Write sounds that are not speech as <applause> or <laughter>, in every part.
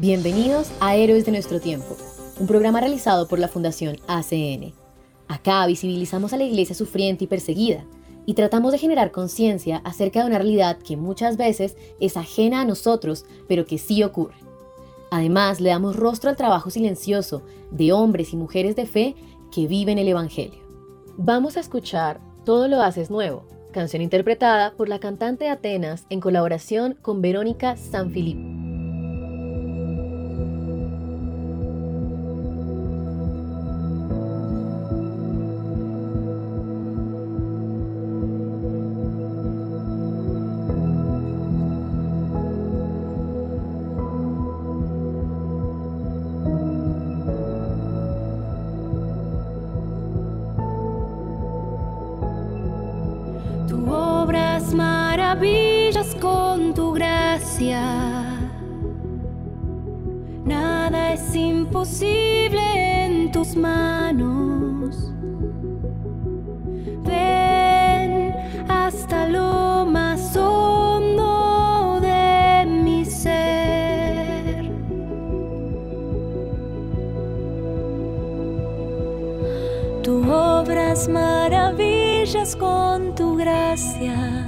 Bienvenidos a Héroes de nuestro tiempo, un programa realizado por la Fundación ACN. Acá visibilizamos a la iglesia sufriente y perseguida y tratamos de generar conciencia acerca de una realidad que muchas veces es ajena a nosotros, pero que sí ocurre. Además, le damos rostro al trabajo silencioso de hombres y mujeres de fe que viven el Evangelio. Vamos a escuchar Todo lo haces nuevo, canción interpretada por la cantante Atenas en colaboración con Verónica Sanfilippo. Imposible en tus manos. Ven hasta lo más hondo de mi ser. Tu obras maravillas con tu gracia.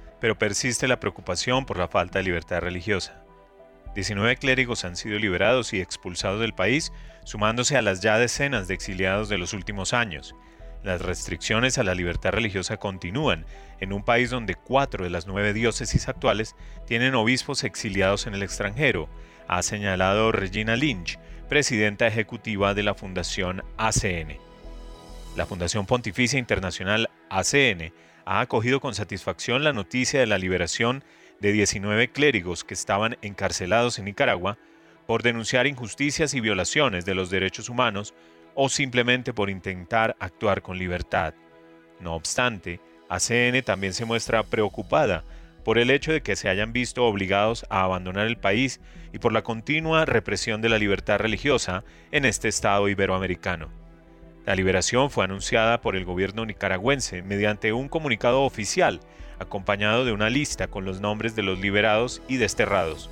pero persiste la preocupación por la falta de libertad religiosa. 19 clérigos han sido liberados y expulsados del país, sumándose a las ya decenas de exiliados de los últimos años. Las restricciones a la libertad religiosa continúan en un país donde cuatro de las nueve diócesis actuales tienen obispos exiliados en el extranjero, ha señalado Regina Lynch, presidenta ejecutiva de la Fundación ACN. La Fundación Pontificia Internacional ACN ha acogido con satisfacción la noticia de la liberación de 19 clérigos que estaban encarcelados en Nicaragua por denunciar injusticias y violaciones de los derechos humanos o simplemente por intentar actuar con libertad. No obstante, ACN también se muestra preocupada por el hecho de que se hayan visto obligados a abandonar el país y por la continua represión de la libertad religiosa en este estado iberoamericano. La liberación fue anunciada por el gobierno nicaragüense mediante un comunicado oficial, acompañado de una lista con los nombres de los liberados y desterrados,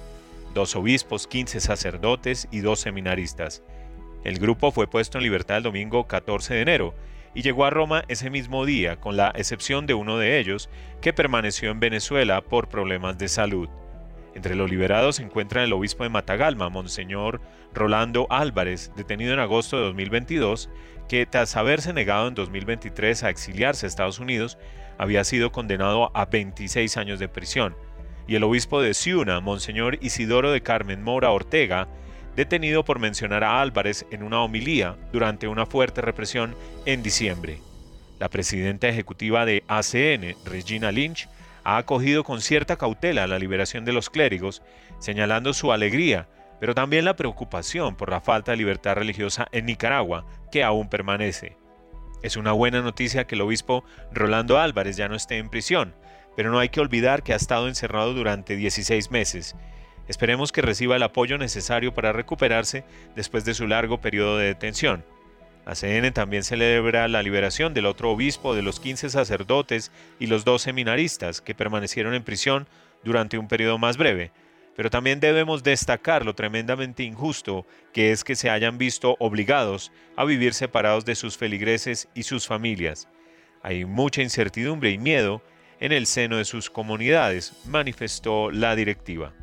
dos obispos, 15 sacerdotes y dos seminaristas. El grupo fue puesto en libertad el domingo 14 de enero y llegó a Roma ese mismo día, con la excepción de uno de ellos, que permaneció en Venezuela por problemas de salud. Entre los liberados se encuentra el obispo de Matagalma, Monseñor Rolando Álvarez, detenido en agosto de 2022, que tras haberse negado en 2023 a exiliarse a Estados Unidos, había sido condenado a 26 años de prisión, y el obispo de Ciuna, Monseñor Isidoro de Carmen Mora Ortega, detenido por mencionar a Álvarez en una homilía durante una fuerte represión en diciembre. La presidenta ejecutiva de ACN, Regina Lynch, ha acogido con cierta cautela la liberación de los clérigos, señalando su alegría pero también la preocupación por la falta de libertad religiosa en Nicaragua, que aún permanece. Es una buena noticia que el obispo Rolando Álvarez ya no esté en prisión, pero no hay que olvidar que ha estado encerrado durante 16 meses. Esperemos que reciba el apoyo necesario para recuperarse después de su largo periodo de detención. ACN también celebra la liberación del otro obispo, de los 15 sacerdotes y los dos seminaristas que permanecieron en prisión durante un periodo más breve, pero también debemos destacar lo tremendamente injusto que es que se hayan visto obligados a vivir separados de sus feligreses y sus familias. Hay mucha incertidumbre y miedo en el seno de sus comunidades, manifestó la directiva.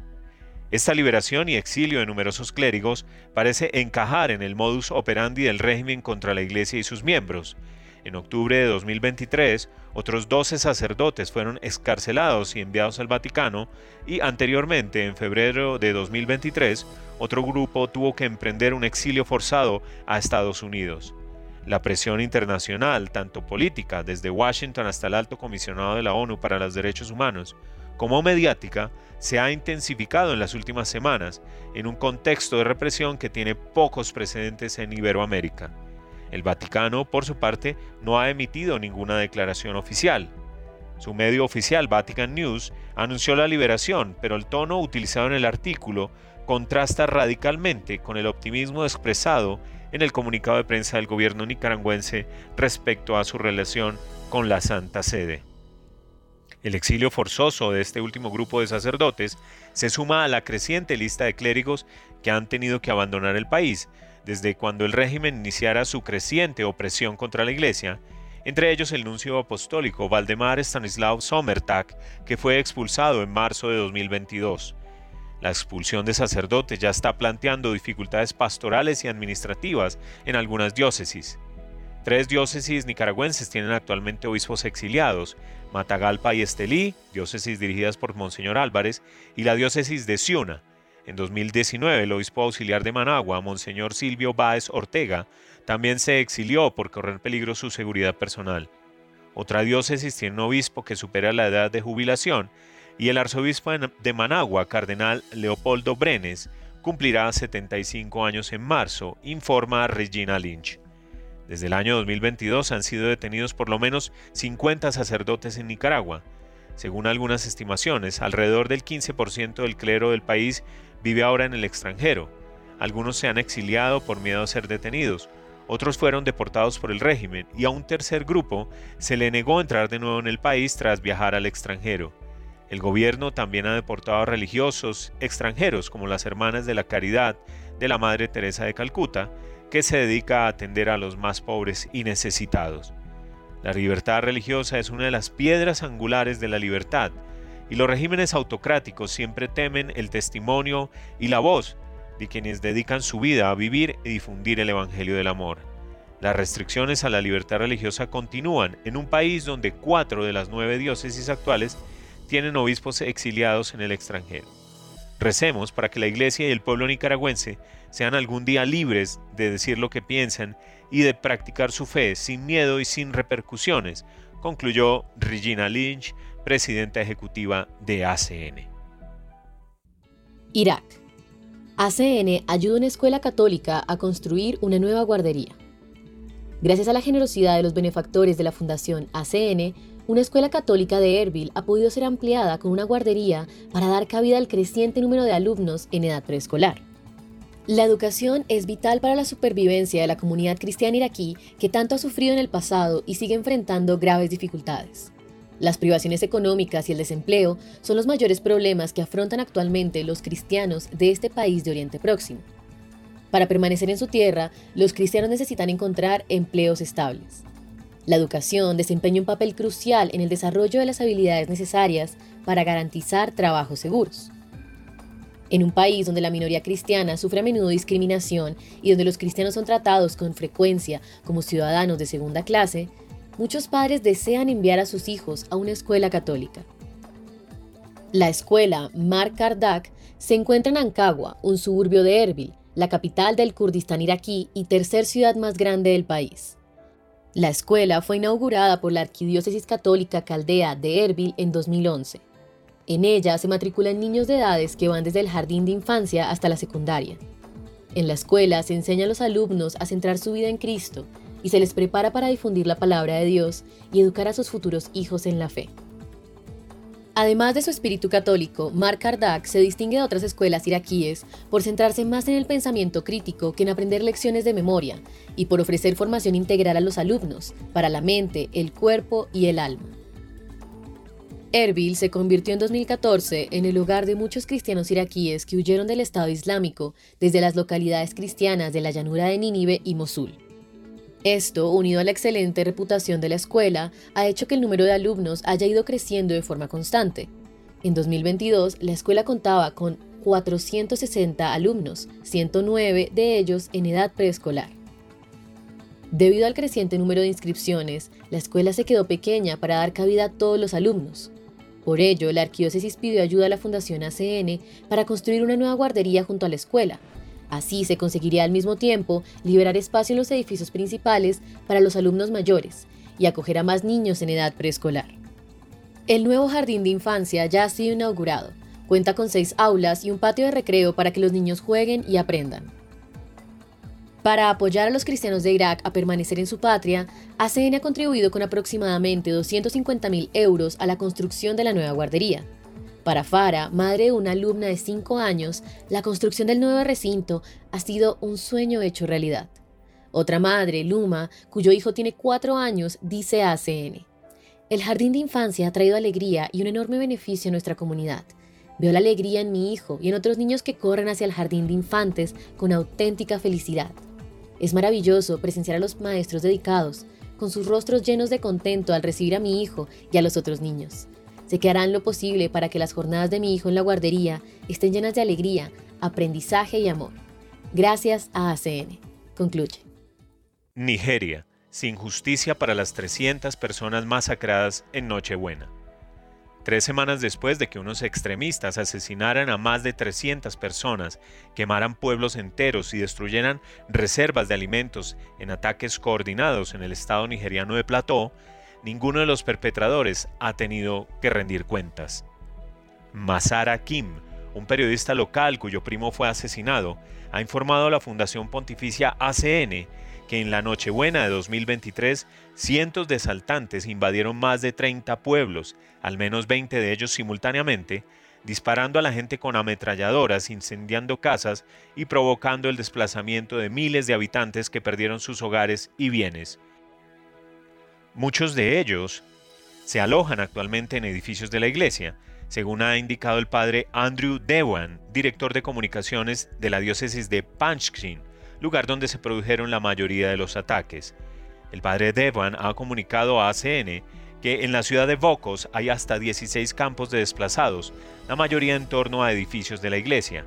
Esta liberación y exilio de numerosos clérigos parece encajar en el modus operandi del régimen contra la Iglesia y sus miembros, en octubre de 2023, otros 12 sacerdotes fueron escarcelados y enviados al Vaticano y anteriormente, en febrero de 2023, otro grupo tuvo que emprender un exilio forzado a Estados Unidos. La presión internacional, tanto política, desde Washington hasta el alto comisionado de la ONU para los Derechos Humanos, como mediática, se ha intensificado en las últimas semanas en un contexto de represión que tiene pocos precedentes en Iberoamérica. El Vaticano, por su parte, no ha emitido ninguna declaración oficial. Su medio oficial, Vatican News, anunció la liberación, pero el tono utilizado en el artículo contrasta radicalmente con el optimismo expresado en el comunicado de prensa del gobierno nicaragüense respecto a su relación con la Santa Sede. El exilio forzoso de este último grupo de sacerdotes se suma a la creciente lista de clérigos que han tenido que abandonar el país, desde cuando el régimen iniciara su creciente opresión contra la Iglesia, entre ellos el nuncio apostólico Valdemar Stanislav Sommertag, que fue expulsado en marzo de 2022. La expulsión de sacerdotes ya está planteando dificultades pastorales y administrativas en algunas diócesis. Tres diócesis nicaragüenses tienen actualmente obispos exiliados, Matagalpa y Estelí, diócesis dirigidas por Monseñor Álvarez, y la diócesis de Ciuna, en 2019, el obispo auxiliar de Managua, Monseñor Silvio Báez Ortega, también se exilió por correr peligro su seguridad personal. Otra diócesis tiene un obispo que supera la edad de jubilación y el arzobispo de Managua, cardenal Leopoldo Brenes, cumplirá 75 años en marzo, informa Regina Lynch. Desde el año 2022 han sido detenidos por lo menos 50 sacerdotes en Nicaragua. Según algunas estimaciones, alrededor del 15% del clero del país vive ahora en el extranjero. Algunos se han exiliado por miedo a ser detenidos, otros fueron deportados por el régimen y a un tercer grupo se le negó entrar de nuevo en el país tras viajar al extranjero. El gobierno también ha deportado a religiosos extranjeros como las Hermanas de la Caridad de la Madre Teresa de Calcuta, que se dedica a atender a los más pobres y necesitados. La libertad religiosa es una de las piedras angulares de la libertad y los regímenes autocráticos siempre temen el testimonio y la voz de quienes dedican su vida a vivir y difundir el Evangelio del Amor. Las restricciones a la libertad religiosa continúan en un país donde cuatro de las nueve diócesis actuales tienen obispos exiliados en el extranjero. Recemos para que la Iglesia y el pueblo nicaragüense sean algún día libres de decir lo que piensan y de practicar su fe sin miedo y sin repercusiones, concluyó Regina Lynch, presidenta ejecutiva de ACN. Irak. ACN ayuda a una escuela católica a construir una nueva guardería. Gracias a la generosidad de los benefactores de la Fundación ACN, una escuela católica de Erbil ha podido ser ampliada con una guardería para dar cabida al creciente número de alumnos en edad preescolar. La educación es vital para la supervivencia de la comunidad cristiana iraquí que tanto ha sufrido en el pasado y sigue enfrentando graves dificultades. Las privaciones económicas y el desempleo son los mayores problemas que afrontan actualmente los cristianos de este país de Oriente Próximo. Para permanecer en su tierra, los cristianos necesitan encontrar empleos estables. La educación desempeña un papel crucial en el desarrollo de las habilidades necesarias para garantizar trabajos seguros. En un país donde la minoría cristiana sufre a menudo discriminación y donde los cristianos son tratados con frecuencia como ciudadanos de segunda clase, muchos padres desean enviar a sus hijos a una escuela católica. La escuela Mar Kardak se encuentra en Ankagua, un suburbio de Erbil, la capital del Kurdistán iraquí y tercer ciudad más grande del país. La escuela fue inaugurada por la Arquidiócesis Católica Caldea de Erbil en 2011. En ella se matriculan niños de edades que van desde el jardín de infancia hasta la secundaria. En la escuela se enseña a los alumnos a centrar su vida en Cristo y se les prepara para difundir la palabra de Dios y educar a sus futuros hijos en la fe. Además de su espíritu católico, Mark Kardak se distingue de otras escuelas iraquíes por centrarse más en el pensamiento crítico que en aprender lecciones de memoria y por ofrecer formación integral a los alumnos para la mente, el cuerpo y el alma. Erbil se convirtió en 2014 en el hogar de muchos cristianos iraquíes que huyeron del Estado Islámico desde las localidades cristianas de la llanura de Nínive y Mosul. Esto, unido a la excelente reputación de la escuela, ha hecho que el número de alumnos haya ido creciendo de forma constante. En 2022, la escuela contaba con 460 alumnos, 109 de ellos en edad preescolar. Debido al creciente número de inscripciones, la escuela se quedó pequeña para dar cabida a todos los alumnos. Por ello, la arquidiócesis pidió ayuda a la Fundación ACN para construir una nueva guardería junto a la escuela. Así se conseguiría al mismo tiempo liberar espacio en los edificios principales para los alumnos mayores y acoger a más niños en edad preescolar. El nuevo jardín de infancia ya ha sido inaugurado. Cuenta con seis aulas y un patio de recreo para que los niños jueguen y aprendan. Para apoyar a los cristianos de Irak a permanecer en su patria, ACN ha contribuido con aproximadamente 250 mil euros a la construcción de la nueva guardería. Para Farah, madre de una alumna de 5 años, la construcción del nuevo recinto ha sido un sueño hecho realidad. Otra madre, Luma, cuyo hijo tiene 4 años, dice a ACN. El jardín de infancia ha traído alegría y un enorme beneficio a nuestra comunidad. Veo la alegría en mi hijo y en otros niños que corren hacia el jardín de infantes con auténtica felicidad. Es maravilloso presenciar a los maestros dedicados, con sus rostros llenos de contento al recibir a mi hijo y a los otros niños. Sé que harán lo posible para que las jornadas de mi hijo en la guardería estén llenas de alegría, aprendizaje y amor. Gracias a ACN. Concluye. Nigeria, sin justicia para las 300 personas masacradas en Nochebuena. Tres semanas después de que unos extremistas asesinaran a más de 300 personas, quemaran pueblos enteros y destruyeran reservas de alimentos en ataques coordinados en el estado nigeriano de Plateau, ninguno de los perpetradores ha tenido que rendir cuentas. Masara Kim, un periodista local cuyo primo fue asesinado, ha informado a la Fundación Pontificia ACN que en la Nochebuena de 2023 cientos de saltantes invadieron más de 30 pueblos, al menos 20 de ellos simultáneamente, disparando a la gente con ametralladoras, incendiando casas y provocando el desplazamiento de miles de habitantes que perdieron sus hogares y bienes. Muchos de ellos se alojan actualmente en edificios de la iglesia, según ha indicado el padre Andrew Dewan, director de comunicaciones de la diócesis de Panchkin, lugar donde se produjeron la mayoría de los ataques. El padre Devan ha comunicado a ACN que en la ciudad de Vocos hay hasta 16 campos de desplazados, la mayoría en torno a edificios de la iglesia.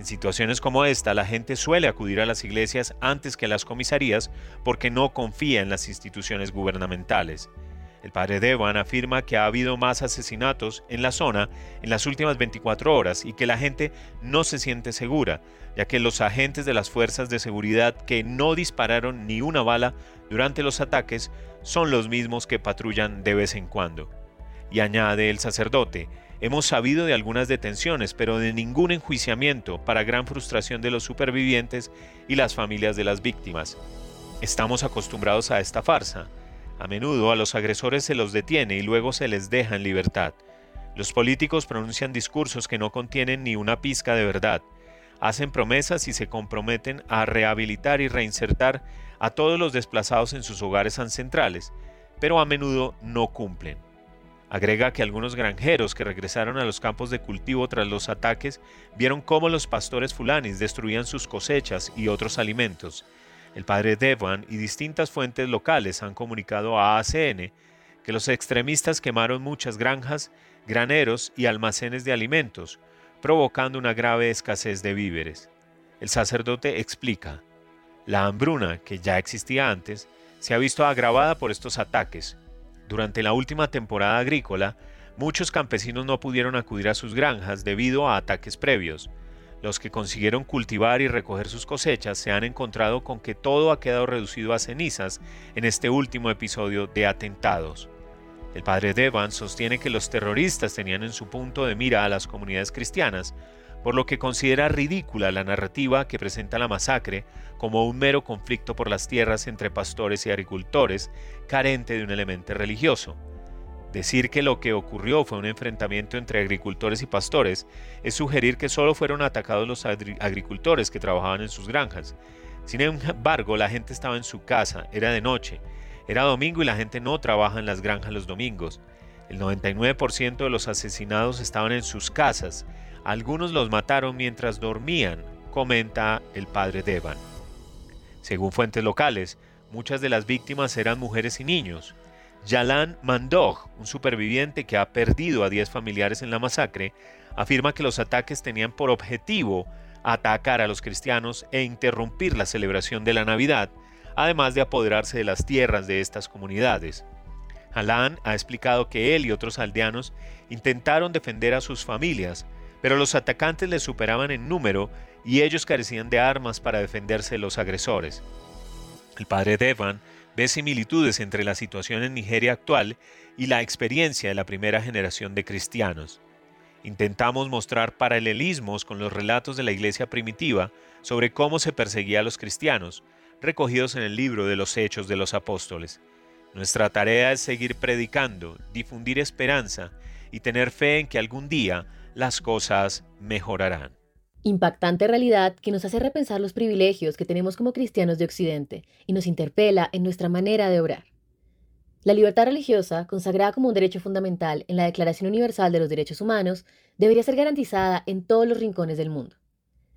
En situaciones como esta, la gente suele acudir a las iglesias antes que a las comisarías porque no confía en las instituciones gubernamentales. El padre Devan afirma que ha habido más asesinatos en la zona en las últimas 24 horas y que la gente no se siente segura, ya que los agentes de las fuerzas de seguridad que no dispararon ni una bala durante los ataques son los mismos que patrullan de vez en cuando. Y añade el sacerdote, hemos sabido de algunas detenciones, pero de ningún enjuiciamiento para gran frustración de los supervivientes y las familias de las víctimas. Estamos acostumbrados a esta farsa a menudo a los agresores se los detiene y luego se les deja en libertad. Los políticos pronuncian discursos que no contienen ni una pizca de verdad. Hacen promesas y se comprometen a rehabilitar y reinsertar a todos los desplazados en sus hogares ancestrales, pero a menudo no cumplen. Agrega que algunos granjeros que regresaron a los campos de cultivo tras los ataques vieron cómo los pastores fulanis destruían sus cosechas y otros alimentos, el padre Devan y distintas fuentes locales han comunicado a ACN que los extremistas quemaron muchas granjas, graneros y almacenes de alimentos, provocando una grave escasez de víveres. El sacerdote explica, la hambruna, que ya existía antes, se ha visto agravada por estos ataques. Durante la última temporada agrícola, muchos campesinos no pudieron acudir a sus granjas debido a ataques previos, los que consiguieron cultivar y recoger sus cosechas se han encontrado con que todo ha quedado reducido a cenizas en este último episodio de atentados. El padre Devan sostiene que los terroristas tenían en su punto de mira a las comunidades cristianas, por lo que considera ridícula la narrativa que presenta la masacre como un mero conflicto por las tierras entre pastores y agricultores, carente de un elemento religioso. Decir que lo que ocurrió fue un enfrentamiento entre agricultores y pastores es sugerir que solo fueron atacados los agricultores que trabajaban en sus granjas. Sin embargo, la gente estaba en su casa, era de noche, era domingo y la gente no trabaja en las granjas los domingos. El 99% de los asesinados estaban en sus casas. Algunos los mataron mientras dormían, comenta el padre Devan. Según fuentes locales, muchas de las víctimas eran mujeres y niños. Yalan Mandog, un superviviente que ha perdido a 10 familiares en la masacre, afirma que los ataques tenían por objetivo atacar a los cristianos e interrumpir la celebración de la Navidad, además de apoderarse de las tierras de estas comunidades. Alan ha explicado que él y otros aldeanos intentaron defender a sus familias, pero los atacantes les superaban en número y ellos carecían de armas para defenderse de los agresores. El padre Devan ve similitudes entre la situación en Nigeria actual y la experiencia de la primera generación de cristianos. Intentamos mostrar paralelismos con los relatos de la iglesia primitiva sobre cómo se perseguía a los cristianos, recogidos en el libro de los Hechos de los Apóstoles. Nuestra tarea es seguir predicando, difundir esperanza y tener fe en que algún día las cosas mejorarán. Impactante realidad que nos hace repensar los privilegios que tenemos como cristianos de Occidente y nos interpela en nuestra manera de obrar. La libertad religiosa, consagrada como un derecho fundamental en la Declaración Universal de los Derechos Humanos, debería ser garantizada en todos los rincones del mundo.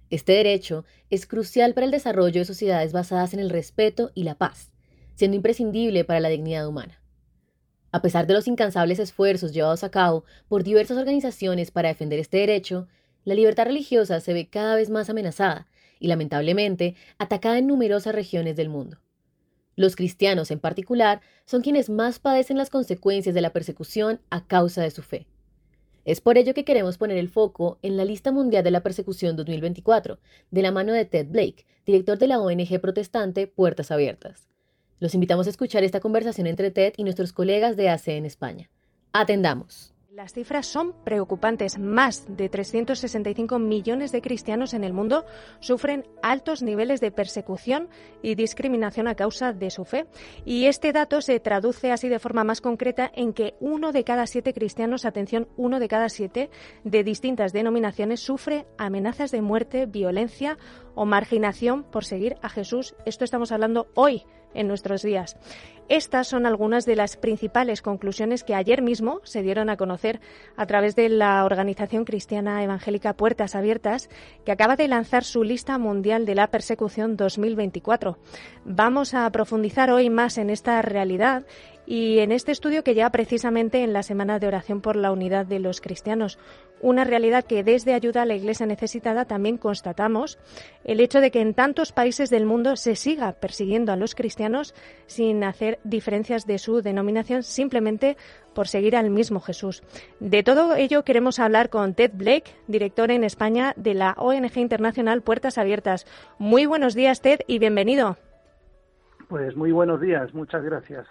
Este derecho es crucial para el desarrollo de sociedades basadas en el respeto y la paz, siendo imprescindible para la dignidad humana. A pesar de los incansables esfuerzos llevados a cabo por diversas organizaciones para defender este derecho, la libertad religiosa se ve cada vez más amenazada y lamentablemente atacada en numerosas regiones del mundo. Los cristianos en particular son quienes más padecen las consecuencias de la persecución a causa de su fe. Es por ello que queremos poner el foco en la lista mundial de la persecución 2024, de la mano de Ted Blake, director de la ONG protestante Puertas Abiertas. Los invitamos a escuchar esta conversación entre Ted y nuestros colegas de AC en España. Atendamos. Las cifras son preocupantes. Más de 365 millones de cristianos en el mundo sufren altos niveles de persecución y discriminación a causa de su fe. Y este dato se traduce así de forma más concreta en que uno de cada siete cristianos, atención, uno de cada siete de distintas denominaciones sufre amenazas de muerte, violencia o marginación por seguir a Jesús. Esto estamos hablando hoy en nuestros días. Estas son algunas de las principales conclusiones que ayer mismo se dieron a conocer a través de la organización cristiana evangélica Puertas Abiertas, que acaba de lanzar su lista mundial de la persecución 2024. Vamos a profundizar hoy más en esta realidad y en este estudio que ya precisamente en la Semana de Oración por la Unidad de los Cristianos, una realidad que desde Ayuda a la Iglesia Necesitada también constatamos, el hecho de que en tantos países del mundo se siga persiguiendo a los cristianos sin hacer diferencias de su denominación simplemente por seguir al mismo Jesús. De todo ello queremos hablar con Ted Blake, director en España de la ONG internacional Puertas Abiertas. Muy buenos días, Ted, y bienvenido. Pues muy buenos días, muchas gracias.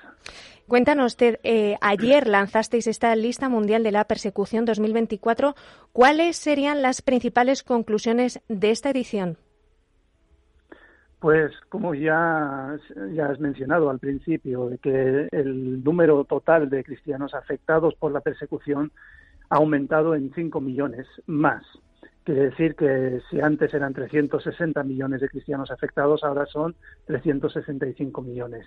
Cuéntanos, Ted, eh, ayer lanzasteis esta lista mundial de la persecución 2024. ¿Cuáles serían las principales conclusiones de esta edición? Pues como ya, ya has mencionado al principio, de que el número total de cristianos afectados por la persecución ha aumentado en 5 millones más. Quiere decir que si antes eran 360 millones de cristianos afectados, ahora son 365 millones.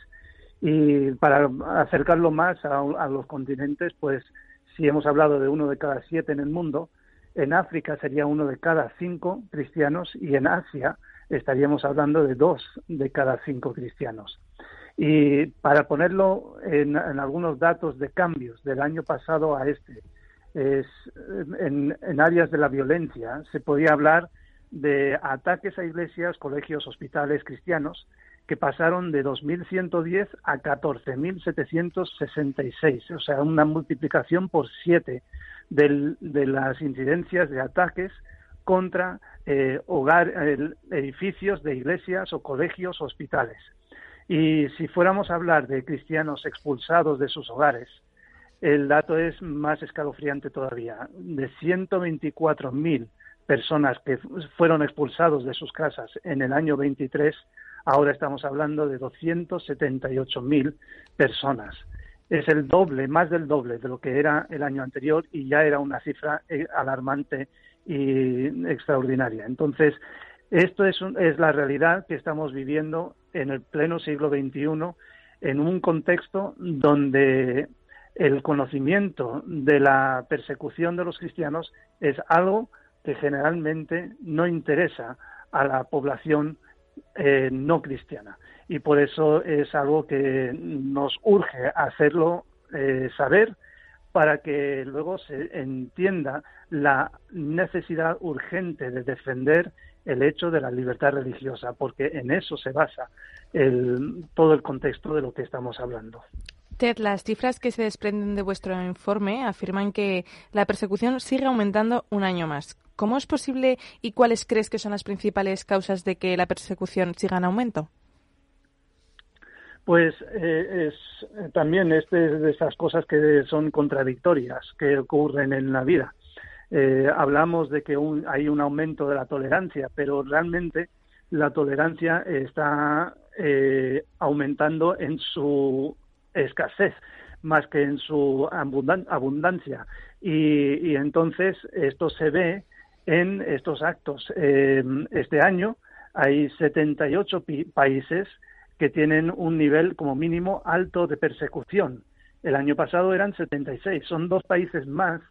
Y para acercarlo más a, los continentes, pues si hemos hablado de uno de cada siete en el mundo, en África sería uno de cada cinco cristianos y en Asia estaríamos hablando de dos de cada cinco cristianos. Y para ponerlo en algunos datos de cambios del año pasado a este, es, en, en áreas de la violencia se podía hablar de ataques a iglesias, colegios, hospitales cristianos que pasaron de 2.110 a 14.766, o sea, una multiplicación por siete de las incidencias de ataques contra eh, edificios de iglesias o colegios, hospitales. Y si fuéramos a hablar de cristianos expulsados de sus hogares, el dato es más escalofriante todavía. De 124.000 personas que fueron expulsados de sus casas en el año 23, ahora estamos hablando de 278.000 personas. Es el doble, más del doble de lo que era el año anterior y ya era una cifra eh, alarmante y extraordinaria. Entonces, esto es, es la realidad que estamos viviendo en el pleno siglo XXI, en un contexto donde el conocimiento de la persecución de los cristianos es algo que generalmente no interesa a la población eh, no cristiana. Y por eso es algo que nos urge hacerlo eh, saber para que luego se entienda la necesidad urgente de defender el hecho de la libertad religiosa, porque en eso se basa todo el contexto de lo que estamos hablando. Ted, las cifras que se desprenden de vuestro informe afirman que la persecución sigue aumentando un año más. ¿Cómo es posible y cuáles crees que son las principales causas de que la persecución siga en aumento? Pues eh, es eh, también este de esas cosas que son contradictorias que ocurren en la vida. Eh, hablamos de que hay un aumento de la tolerancia, pero realmente la tolerancia está aumentando en su escasez más que en su abundancia. Y, entonces esto se ve en estos actos. este año hay 78 países que tienen un nivel como mínimo alto de persecución. El año pasado eran 76. Son dos países más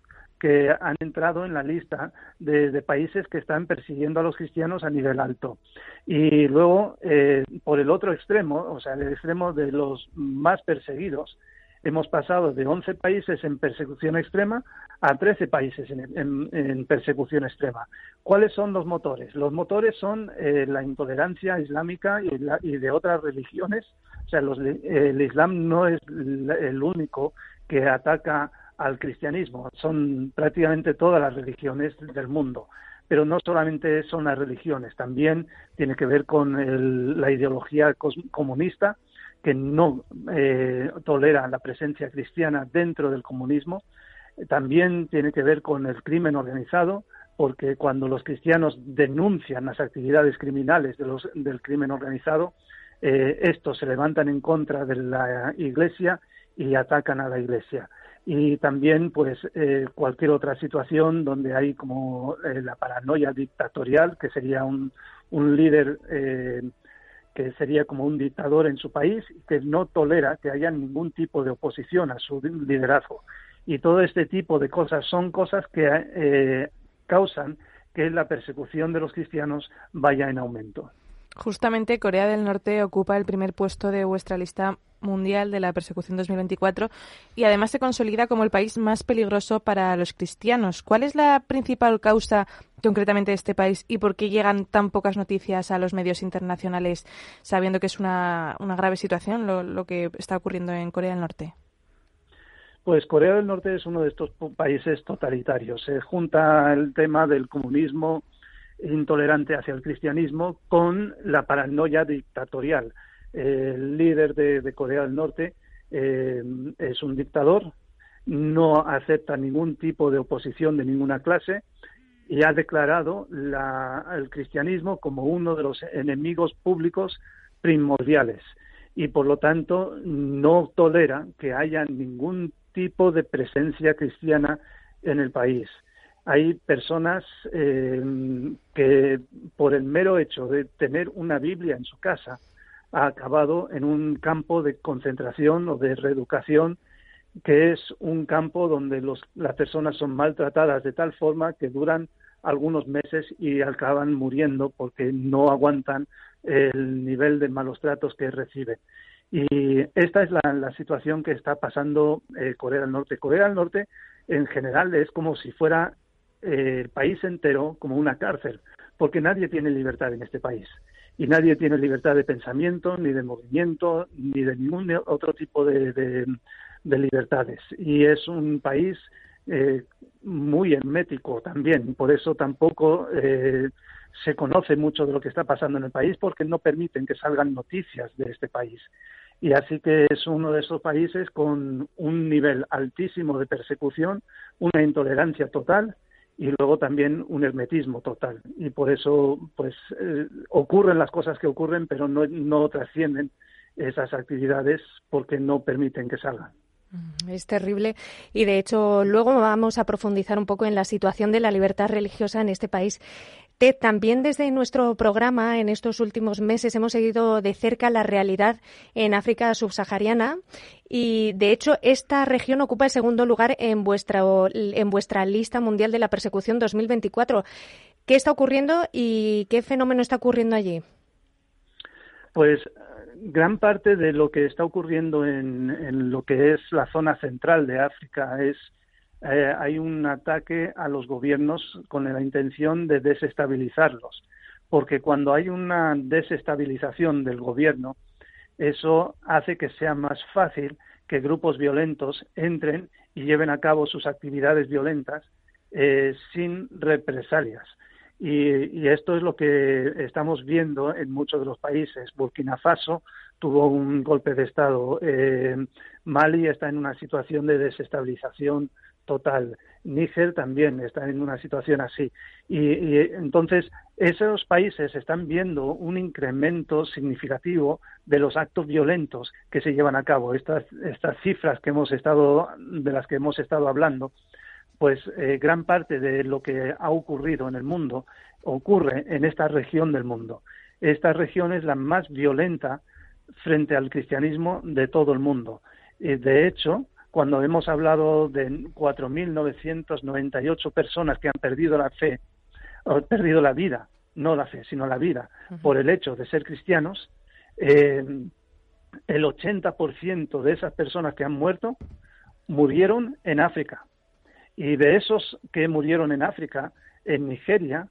que han entrado en la lista de, países que están persiguiendo a los cristianos a nivel alto. Y luego, eh, por el otro extremo, o sea, el extremo de los más perseguidos, hemos pasado de 11 países en persecución extrema a 13 países en, persecución extrema. ¿Cuáles son los motores? Los motores son eh, la intolerancia islámica y, de otras religiones. O sea, el Islam no es el único que ataca al cristianismo, son prácticamente todas las religiones del mundo. Pero no solamente son las religiones, también tiene que ver con la ideología comunista, que no eh, tolera la presencia cristiana dentro del comunismo. También tiene que ver con el crimen organizado, porque cuando los cristianos denuncian las actividades criminales del crimen organizado, eh, estos se levantan en contra de la Iglesia y atacan a la Iglesia. Y también, pues, eh, cualquier otra situación donde hay como la paranoia dictatorial, que sería un, un líder que sería como un dictador en su país y que no tolera que haya ningún tipo de oposición a su liderazgo. Y todo este tipo de cosas son cosas que eh, causan que la persecución de los cristianos vaya en aumento. Justamente Corea del Norte ocupa el primer puesto de vuestra lista mundial de la persecución 2024 y además se consolida como el país más peligroso para los cristianos. ¿Cuál es la principal causa concretamente de este país y por qué llegan tan pocas noticias a los medios internacionales sabiendo que es una, grave situación lo, lo que está ocurriendo en Corea del Norte? Pues Corea del Norte es uno de estos países totalitarios. Se junta el tema del comunismo, intolerante hacia el cristianismo con la paranoia dictatorial. El líder de, Corea del Norte eh, es un dictador, no acepta ningún tipo de oposición de ninguna clase y ha declarado el cristianismo como uno de los enemigos públicos primordiales y por lo tanto no tolera que haya ningún tipo de presencia cristiana en el país. Hay personas eh, que por el mero hecho de tener una Biblia en su casa ha acabado en un campo de concentración o de reeducación que es un campo donde los, las personas son maltratadas de tal forma que duran algunos meses y acaban muriendo porque no aguantan el nivel de malos tratos que reciben. Y esta es la, situación que está pasando eh, Corea del Norte. Corea del Norte en general es como si fuera el país entero como una cárcel, porque nadie tiene libertad en este país y nadie tiene libertad de pensamiento, ni de movimiento, ni de ningún otro tipo de, libertades. Y es un país eh, muy hermético también, por eso tampoco eh, se conoce mucho de lo que está pasando en el país, porque no permiten que salgan noticias de este país. Y así que es uno de esos países con un nivel altísimo de persecución, una intolerancia total y luego también un hermetismo total y por eso pues eh, ocurren las cosas que ocurren pero no, no trascienden esas actividades porque no permiten que salgan. Mm, es terrible y de hecho luego vamos a profundizar un poco en la situación de la libertad religiosa en este país. Ted, también desde nuestro programa en estos últimos meses hemos seguido de cerca la realidad en África subsahariana y, de hecho, esta región ocupa el segundo lugar en vuestra, en vuestra lista mundial de la persecución 2024. ¿Qué está ocurriendo y qué fenómeno está ocurriendo allí? Pues gran parte de lo que está ocurriendo en, lo que es la zona central de África es eh, hay un ataque a los gobiernos con la intención de desestabilizarlos, porque cuando hay una desestabilización del gobierno, eso hace que sea más fácil que grupos violentos entren y lleven a cabo sus actividades violentas eh, sin represalias. Y, esto es lo que estamos viendo en muchos de los países. Burkina Faso tuvo un golpe de Estado. Eh, Mali está en una situación de desestabilización total. Níger también está en una situación así. Y, entonces esos países están viendo un incremento significativo de los actos violentos que se llevan a cabo. Estas, estas cifras que hemos estado, de las que hemos estado hablando, pues eh, gran parte de lo que ha ocurrido en el mundo ocurre en esta región del mundo. Esta región es la más violenta frente al cristianismo de todo el mundo. de hecho, cuando hemos hablado de 4.998 personas que han perdido la fe, o perdido la vida, no la fe, sino la vida, por el hecho de ser cristianos, eh, el 80% de esas personas que han muerto murieron en África. Y de esos que murieron en África, en Nigeria,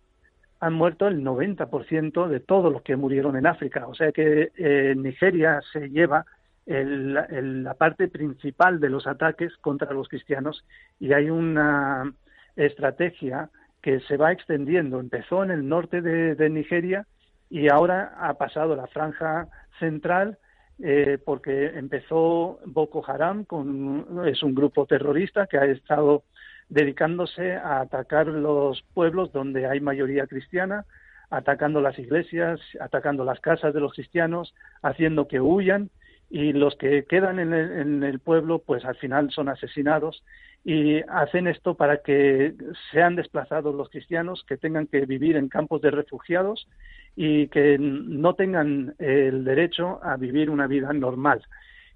han muerto el 90% de todos los que murieron en África. O sea que eh, Nigeria se lleva la parte principal de los ataques contra los cristianos y hay una estrategia que se va extendiendo. Empezó en el norte de, Nigeria y ahora ha pasado la franja central eh, porque empezó Boko Haram, con, es un grupo terrorista que ha estado dedicándose a atacar los pueblos donde hay mayoría cristiana, atacando las iglesias, atacando las casas de los cristianos, haciendo que huyan y los que quedan en el, pueblo pues al final son asesinados y hacen esto para que sean desplazados los cristianos, que tengan que vivir en campos de refugiados y que no tengan el derecho a vivir una vida normal.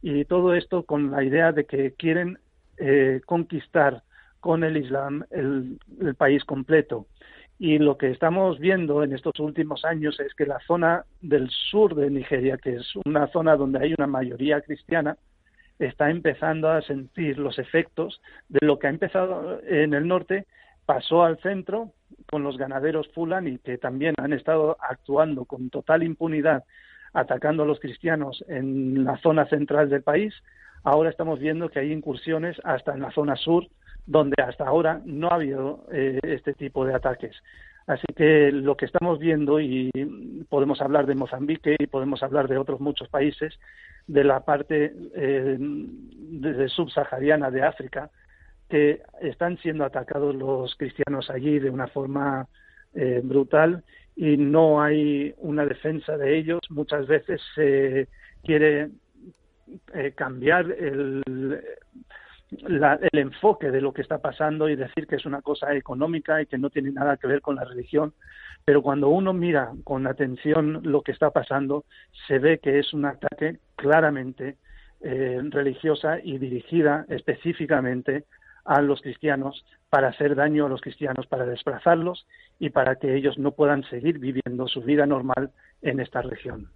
Y todo esto con la idea de que quieren eh, conquistar con el Islam el país completo. Y lo que estamos viendo en estos últimos años es que la zona del sur de Nigeria, que es una zona donde hay una mayoría cristiana, está empezando a sentir los efectos de lo que ha empezado en el norte, pasó al centro con los ganaderos Fulani, que también han estado actuando con total impunidad, atacando a los cristianos en la zona central del país. Ahora estamos viendo que hay incursiones hasta en la zona sur, donde hasta ahora no ha habido eh, este tipo de ataques. Así que lo que estamos viendo, y podemos hablar de Mozambique y podemos hablar de otros muchos países, de la parte eh, de subsahariana de África, que están siendo atacados los cristianos allí de una forma eh, brutal y no hay una defensa de ellos. Muchas veces se quiere cambiar el, el enfoque de lo que está pasando y decir que es una cosa económica y que no tiene nada que ver con la religión, pero cuando uno mira con atención lo que está pasando, se ve que es un ataque claramente eh, religiosa y dirigida específicamente a los cristianos para hacer daño a los cristianos, para desplazarlos y para que ellos no puedan seguir viviendo su vida normal en esta región.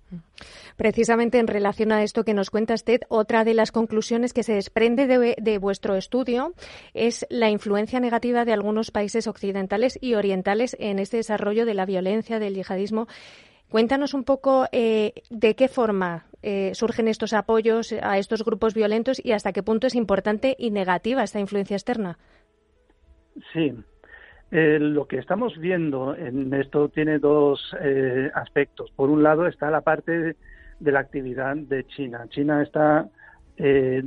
Precisamente en relación a esto que nos cuenta usted, otra de las conclusiones que se desprende de, vuestro estudio es la influencia negativa de algunos países occidentales y orientales en este desarrollo de la violencia, del yihadismo. Cuéntanos un poco eh, de qué forma eh, surgen estos apoyos a estos grupos violentos y hasta qué punto es importante y negativa esta influencia externa. Sí, eh, lo que estamos viendo en esto tiene dos eh, aspectos. Por un lado está la parte de, la actividad de China. China está eh,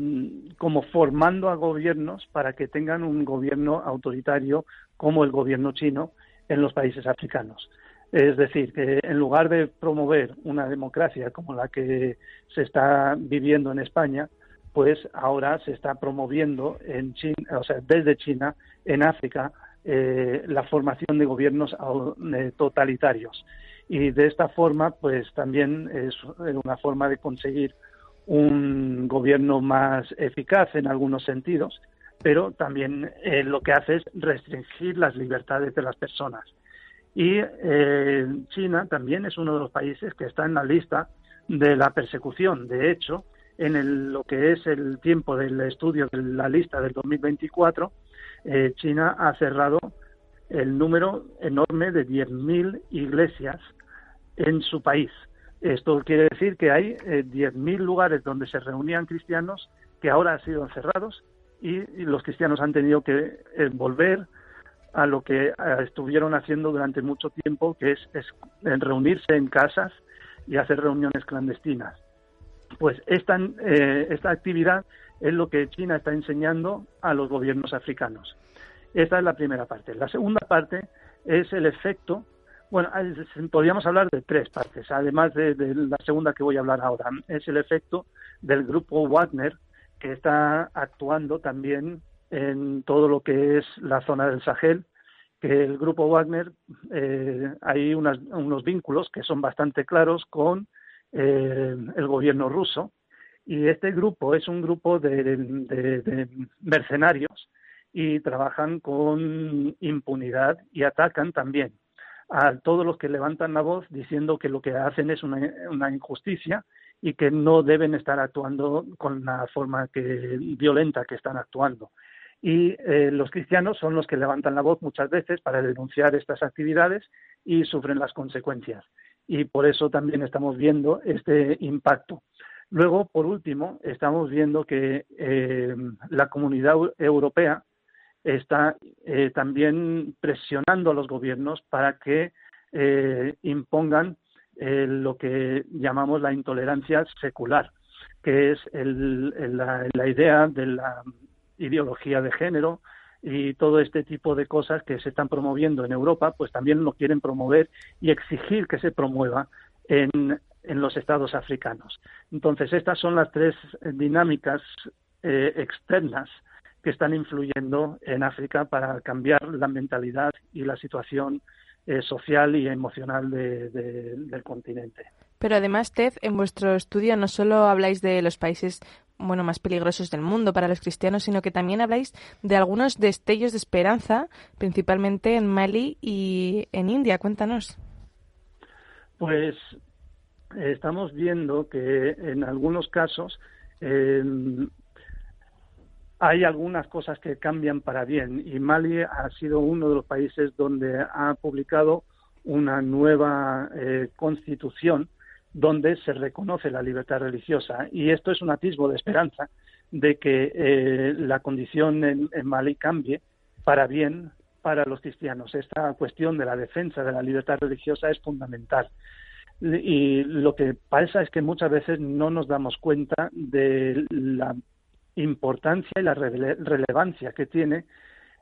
como formando a gobiernos para que tengan un gobierno autoritario como el gobierno chino en los países africanos. Es decir, que en lugar de promover una democracia como la que se está viviendo en España, pues ahora se está promoviendo en China, o sea, desde China en África eh, la formación de gobiernos eh, totalitarios. Y de esta forma, pues también es una forma de conseguir un gobierno más eficaz en algunos sentidos, pero también eh, lo que hace es restringir las libertades de las personas. Y China también es uno de los países que está en la lista de la persecución. De hecho, en lo que es el tiempo del estudio de la lista del 2024, eh, China ha cerrado el número enorme de 10.000 iglesias en su país. Esto quiere decir que hay eh, 10.000 lugares donde se reunían cristianos que ahora han sido cerrados y, los cristianos han tenido que eh, volver a lo que eh, estuvieron haciendo durante mucho tiempo, que es, es reunirse en casas y hacer reuniones clandestinas. Pues eh, esta actividad es lo que China está enseñando a los gobiernos africanos. Esta es la primera parte. La segunda parte es el efecto, bueno, podríamos hablar de tres partes, además de, la segunda que voy a hablar ahora, es el efecto del grupo Wagner que está actuando también en todo lo que es la zona del Sahel, que el grupo Wagner eh, hay unos vínculos que son bastante claros con eh, el gobierno ruso. Y este grupo es un grupo de, mercenarios y trabajan con impunidad y atacan también a todos los que levantan la voz diciendo que lo que hacen es una, injusticia y que no deben estar actuando con la forma que, violenta que están actuando. Y eh, los cristianos son los que levantan la voz muchas veces para denunciar estas actividades y sufren las consecuencias y por eso también estamos viendo este impacto. Luego, por último, estamos viendo que eh, la comunidad europea está eh, también presionando a los gobiernos para que eh, impongan lo que llamamos la intolerancia secular, que es la, la idea de la ideología de género, y todo este tipo de cosas que se están promoviendo en Europa, pues también lo quieren promover y exigir que se promueva en, en los estados africanos. Entonces, estas son las tres dinámicas eh, externas que están influyendo en África para cambiar la mentalidad y la situación eh, social y emocional del continente. Pero además, Ted, en vuestro estudio no solo habláis de los países bueno, más peligrosos del mundo para los cristianos, sino que también habláis de algunos destellos de esperanza, principalmente en Mali y en India. Cuéntanos. Pues estamos viendo que en algunos casos hay algunas cosas que cambian para bien y Mali ha sido uno de los países donde ha publicado una nueva eh, constitución donde se reconoce la libertad religiosa. Y esto es un atisbo de esperanza de que eh, la condición en, Mali cambie para bien para los cristianos. Esta cuestión de la defensa de la libertad religiosa es fundamental. Y lo que pasa es que muchas veces no nos damos cuenta de la importancia y la relevancia que tiene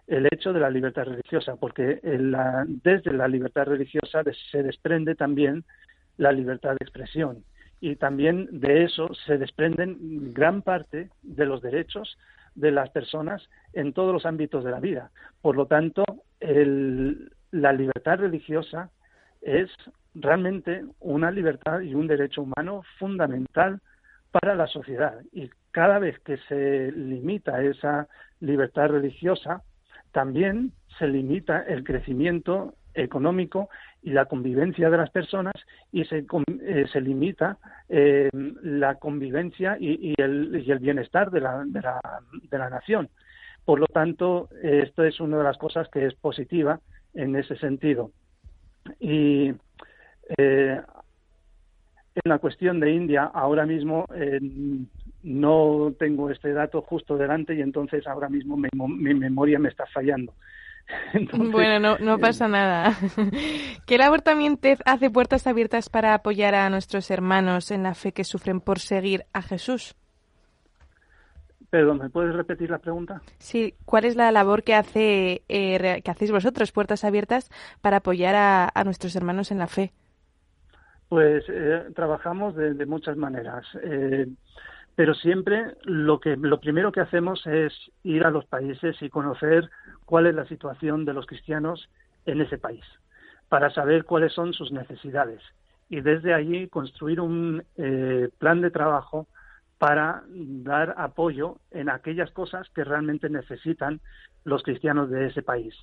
el hecho de la libertad religiosa, porque desde la libertad religiosa se desprende también la libertad de expresión. Y también de eso se desprenden gran parte de los derechos de las personas en todos los ámbitos de la vida. Por lo tanto, la libertad religiosa es realmente una libertad y un derecho humano fundamental para la sociedad. Y cada vez que se limita esa libertad religiosa, también se limita el crecimiento económico y la convivencia de las personas y se, eh, se limita eh, la convivencia y, el, y, el, bienestar de la, de, la, de la nación. Por lo tanto, esto es una de las cosas que es positiva en ese sentido. Y eh, en la cuestión de India, ahora mismo no tengo este dato justo delante y entonces ahora mismo mi, mi memoria me está fallando. <laughs> bueno, no, no pasa nada. <laughs> ¿Qué labor también TED hace puertas abiertas para apoyar a nuestros hermanos en la fe que sufren por seguir a Jesús? Perdón, ¿me puedes repetir la pregunta? Sí, ¿cuál es la labor que, hace, eh, que hacéis vosotros, puertas abiertas, para apoyar a, nuestros hermanos en la fe? Pues eh, trabajamos de, muchas maneras. Eh, pero siempre lo que lo primero que hacemos es ir a los países y conocer cuál es la situación de los cristianos en ese país para saber cuáles son sus necesidades y desde allí construir un eh, plan de trabajo para dar apoyo en aquellas cosas que realmente necesitan los cristianos de ese país.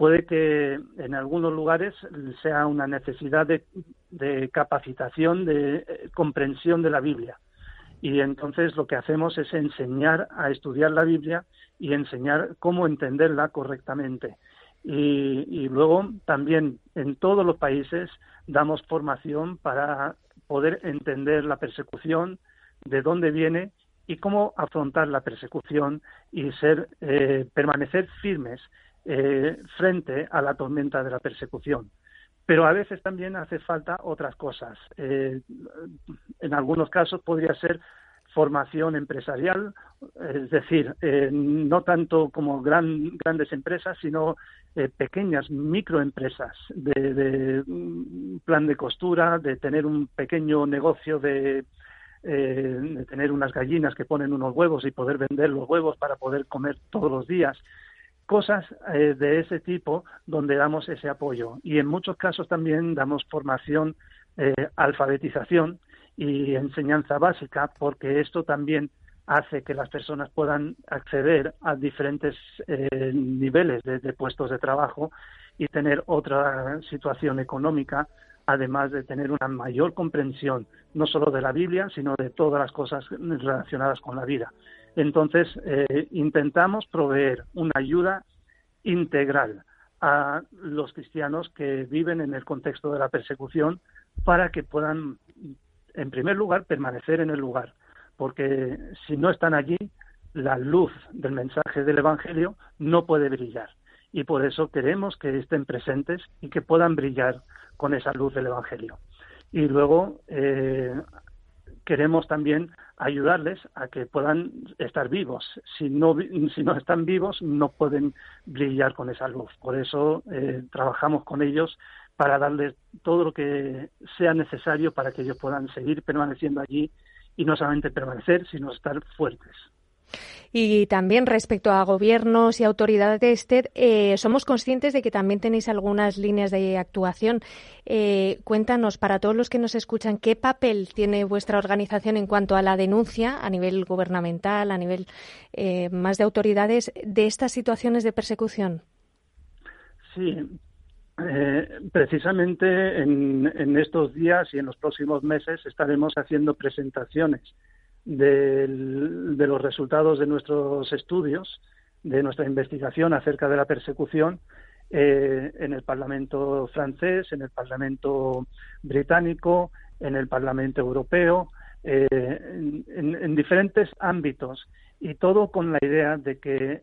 Puede que en algunos lugares sea una necesidad de, capacitación, de eh, comprensión de la Biblia y entonces lo que hacemos es enseñar a estudiar la Biblia y enseñar cómo entenderla correctamente. Y, luego también en todos los países damos formación para poder entender la persecución, de dónde viene y cómo afrontar la persecución y ser eh, permanecer firmes eh, frente a la tormenta de la persecución. Pero a veces también hace falta otras cosas. Eh, en algunos casos podría ser formación empresarial, es decir, eh, no tanto como gran, grandes empresas, sino eh, pequeñas microempresas de, de, mm, plan de costura, de tener un pequeño negocio de, de tener unas gallinas que ponen unos huevos y poder vender los huevos para poder comer todos los días cosas eh, de ese tipo donde damos ese apoyo. Y en muchos casos también damos formación, eh, alfabetización y enseñanza básica, porque esto también hace que las personas puedan acceder a diferentes eh, niveles de, de, puestos de trabajo y tener otra situación económica, además de tener una mayor comprensión no solo de la Biblia, sino de todas las cosas relacionadas con la vida. Entonces, eh, intentamos proveer una ayuda integral a los cristianos que viven en el contexto de la persecución para que puedan, en primer lugar, permanecer en el lugar, porque si no están allí, la luz del mensaje del Evangelio no puede brillar. Y por eso queremos que estén presentes y que puedan brillar con esa luz del Evangelio. Y luego eh, queremos también ayudarles a que puedan estar vivos. Si no, si no están vivos, no pueden brillar con esa luz. Por eso eh, trabajamos con ellos para darles todo lo que sea necesario para que ellos puedan seguir permaneciendo allí y no solamente permanecer, sino estar fuertes. Y también respecto a gobiernos y autoridades, eh, somos conscientes de que también tenéis algunas líneas de actuación. Eh, cuéntanos, para todos los que nos escuchan, ¿qué papel tiene vuestra organización en cuanto a la denuncia a nivel gubernamental, a nivel eh, más de autoridades, de estas situaciones de persecución? Sí, eh, precisamente en, en, estos días y en los próximos meses estaremos haciendo presentaciones de los resultados de nuestros estudios, de nuestra investigación acerca de la persecución eh, en el Parlamento francés, en el Parlamento británico, en el Parlamento europeo, eh, en, en, diferentes ámbitos y todo con la idea de que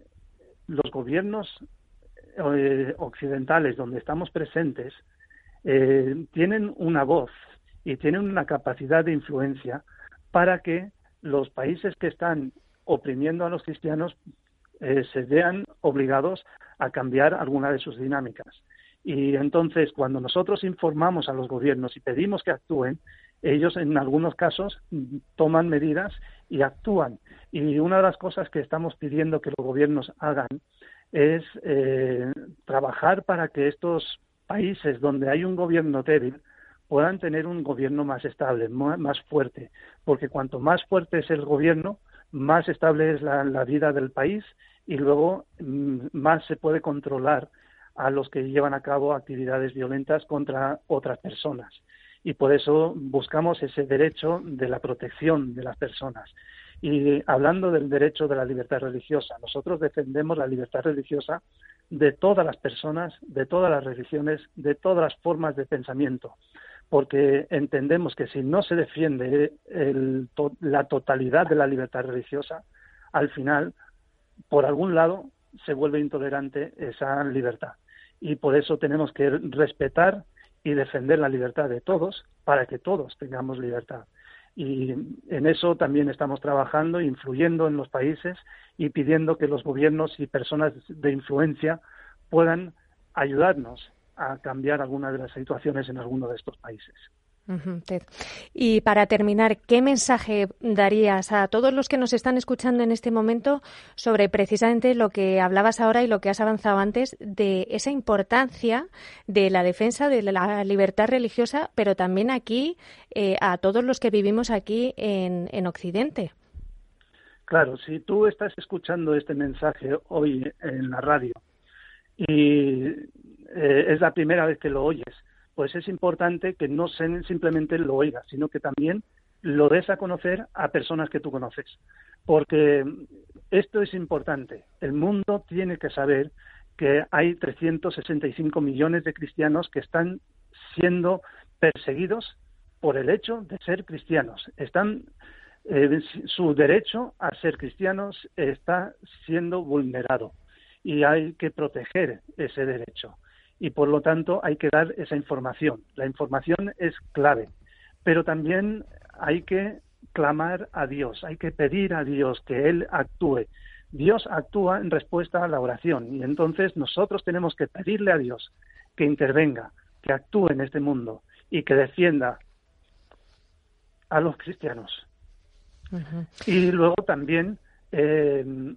los gobiernos eh, occidentales donde estamos presentes tienen una voz y tienen una capacidad de influencia para que los países que están oprimiendo a los cristianos eh, se vean obligados a cambiar alguna de sus dinámicas. Y entonces, cuando nosotros informamos a los gobiernos y pedimos que actúen, ellos en algunos casos toman medidas y actúan. Y una de las cosas que estamos pidiendo que los gobiernos hagan es eh, trabajar para que estos países donde hay un gobierno débil puedan tener un gobierno más estable, más fuerte, porque cuanto más fuerte es el gobierno, más estable es la, vida del país y luego mm, más se puede controlar a los que llevan a cabo actividades violentas contra otras personas. Y por eso buscamos ese derecho de la protección de las personas. Y hablando del derecho de la libertad religiosa, nosotros defendemos la libertad religiosa de todas las personas, de todas las religiones, de todas las formas de pensamiento porque entendemos que si no se defiende el, la totalidad de la libertad religiosa, al final, por algún lado, se vuelve intolerante esa libertad. Y por eso tenemos que respetar y defender la libertad de todos para que todos tengamos libertad. Y en eso también estamos trabajando, influyendo en los países y pidiendo que los gobiernos y personas de influencia puedan ayudarnos a cambiar algunas de las situaciones en alguno de estos países. Y para terminar, ¿qué mensaje darías a todos los que nos están escuchando en este momento sobre precisamente lo que hablabas ahora y lo que has avanzado antes de esa importancia de la defensa de la libertad religiosa, pero también aquí eh, a todos los que vivimos aquí en, en Occidente? Claro, si tú estás escuchando este mensaje hoy en la radio y eh, es la primera vez que lo oyes, pues es importante que no simplemente lo oigas, sino que también lo des a conocer a personas que tú conoces. Porque esto es importante. El mundo tiene que saber que hay 365 millones de cristianos que están siendo perseguidos por el hecho de ser cristianos. Están eh, su derecho a ser cristianos está siendo vulnerado y hay que proteger ese derecho y por lo tanto hay que dar esa información. La información es clave, pero también hay que clamar a Dios, hay que pedir a Dios que Él actúe. Dios actúa en respuesta a la oración y entonces nosotros tenemos que pedirle a Dios que intervenga, que actúe en este mundo y que defienda a los cristianos. Y luego también eh,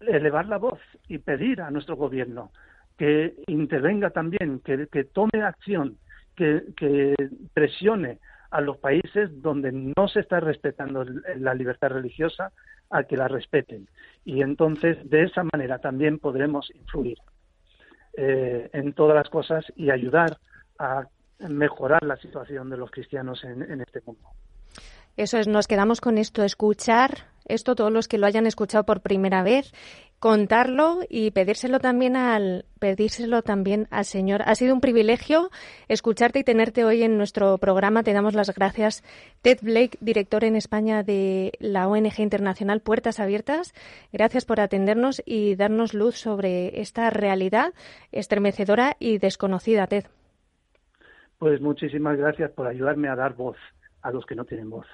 elevar la voz y pedir a nuestro gobierno que intervenga también, que, tome acción, que, presione a los países donde no se está respetando la libertad religiosa a que la respeten. Y entonces, de esa manera también podremos influir eh, en todas las cosas y ayudar a mejorar la situación de los cristianos en este mundo. Eso es, nos quedamos con esto, escuchar esto todos los que lo hayan escuchado por primera vez, contarlo y pedírselo también al pedírselo también al Señor. Ha sido un privilegio escucharte y tenerte hoy en nuestro programa. Te damos las gracias. Ted Blake, director en España de la ONG Internacional Puertas Abiertas. Gracias por atendernos y darnos luz sobre esta realidad estremecedora y desconocida, Ted. Pues muchísimas gracias por ayudarme a dar voz a los que no tienen voz.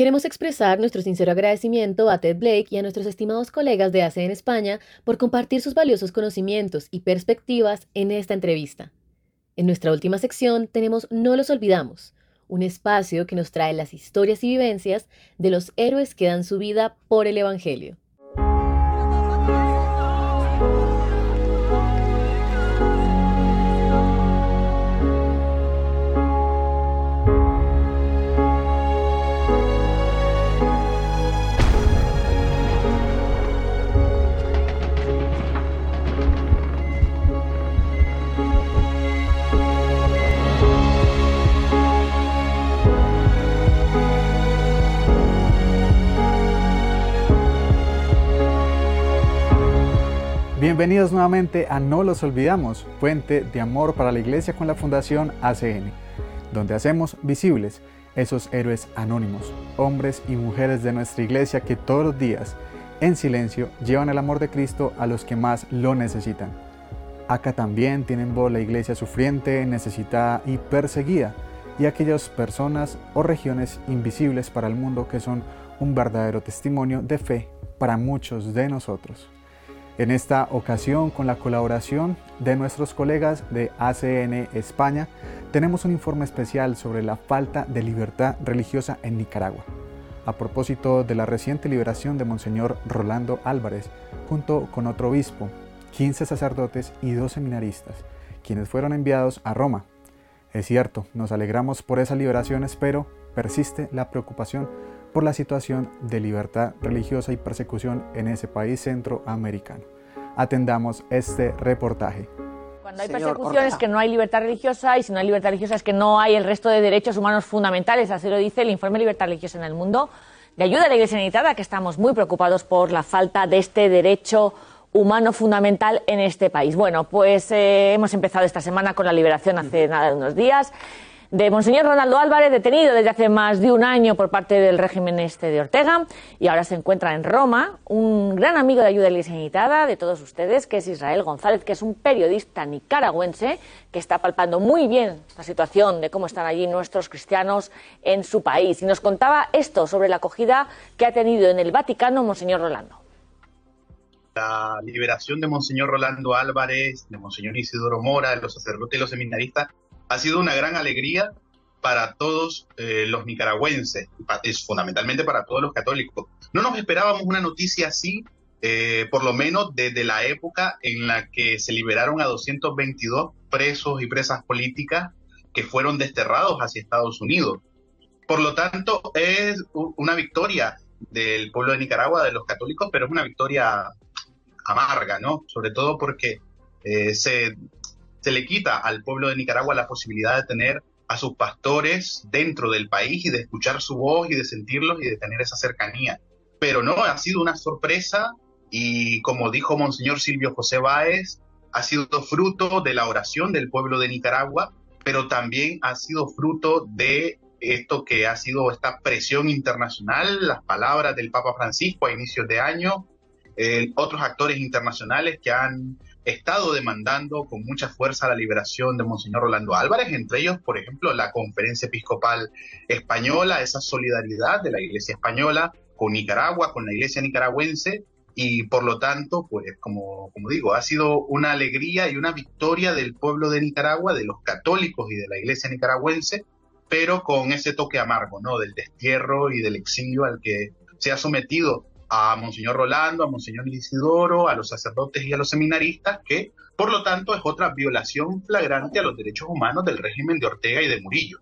Queremos expresar nuestro sincero agradecimiento a Ted Blake y a nuestros estimados colegas de ACE en España por compartir sus valiosos conocimientos y perspectivas en esta entrevista. En nuestra última sección tenemos No los olvidamos, un espacio que nos trae las historias y vivencias de los héroes que dan su vida por el Evangelio. Bienvenidos nuevamente a No los olvidamos, fuente de amor para la iglesia con la Fundación ACN, donde hacemos visibles esos héroes anónimos, hombres y mujeres de nuestra iglesia que todos los días, en silencio, llevan el amor de Cristo a los que más lo necesitan. Acá también tienen voz la iglesia sufriente, necesitada y perseguida, y aquellas personas o regiones invisibles para el mundo que son un verdadero testimonio de fe para muchos de nosotros. En esta ocasión, con la colaboración de nuestros colegas de ACN España, tenemos un informe especial sobre la falta de libertad religiosa en Nicaragua, a propósito de la reciente liberación de Monseñor Rolando Álvarez, junto con otro obispo, 15 sacerdotes y dos seminaristas, quienes fueron enviados a Roma. Es cierto, nos alegramos por esa liberación, pero persiste la preocupación por la situación de libertad religiosa y persecución en ese país centroamericano. Atendamos este reportaje. Cuando hay persecución es que no hay libertad religiosa y si no hay libertad religiosa es que no hay el resto de derechos humanos fundamentales, así lo dice el informe Libertad Religiosa en el Mundo de ayuda a la Iglesia Necesitada, que estamos muy preocupados por la falta de este derecho humano fundamental en este país. Bueno, pues eh, hemos empezado esta semana con la liberación hace nada de unos días de Monseñor Ronaldo Álvarez, detenido desde hace más de un año por parte del régimen este de Ortega, y ahora se encuentra en Roma un gran amigo de ayuda ilimitada de todos ustedes, que es Israel González, que es un periodista nicaragüense que está palpando muy bien la situación de cómo están allí nuestros cristianos en su país. Y nos contaba esto sobre la acogida que ha tenido en el Vaticano Monseñor Rolando. La liberación de Monseñor Rolando Álvarez, de Monseñor Isidoro Mora, de los sacerdotes y los seminaristas, ha sido una gran alegría para todos eh, los nicaragüenses, es fundamentalmente para todos los católicos. No nos esperábamos una noticia así, eh, por lo menos desde la época en la que se liberaron a 222 presos y presas políticas que fueron desterrados hacia Estados Unidos. Por lo tanto, es una victoria del pueblo de Nicaragua, de los católicos, pero es una victoria amarga, ¿no? Sobre todo porque eh, se, se le quita al pueblo de Nicaragua la posibilidad de tener a sus pastores dentro del país y de escuchar su voz y de sentirlos y de tener esa cercanía. Pero no, ha sido una sorpresa y como dijo Monseñor Silvio José Báez, ha sido fruto de la oración del pueblo de Nicaragua, pero también ha sido fruto de esto que ha sido esta presión internacional, las palabras del Papa Francisco a inicios de año, eh, otros actores internacionales que han estado demandando con mucha fuerza la liberación de Monseñor Rolando Álvarez, entre ellos, por ejemplo, la Conferencia Episcopal Española, esa solidaridad de la Iglesia Española con Nicaragua, con la Iglesia nicaragüense, y por lo tanto, pues como, como digo, ha sido una alegría y una victoria del pueblo de Nicaragua, de los católicos y de la Iglesia nicaragüense, pero con ese toque amargo, ¿no? Del destierro y del exilio al que se ha sometido a Monseñor Rolando, a Monseñor Isidoro, a los sacerdotes y a los seminaristas, que por lo tanto es otra violación flagrante a los derechos humanos del régimen de Ortega y de Murillo.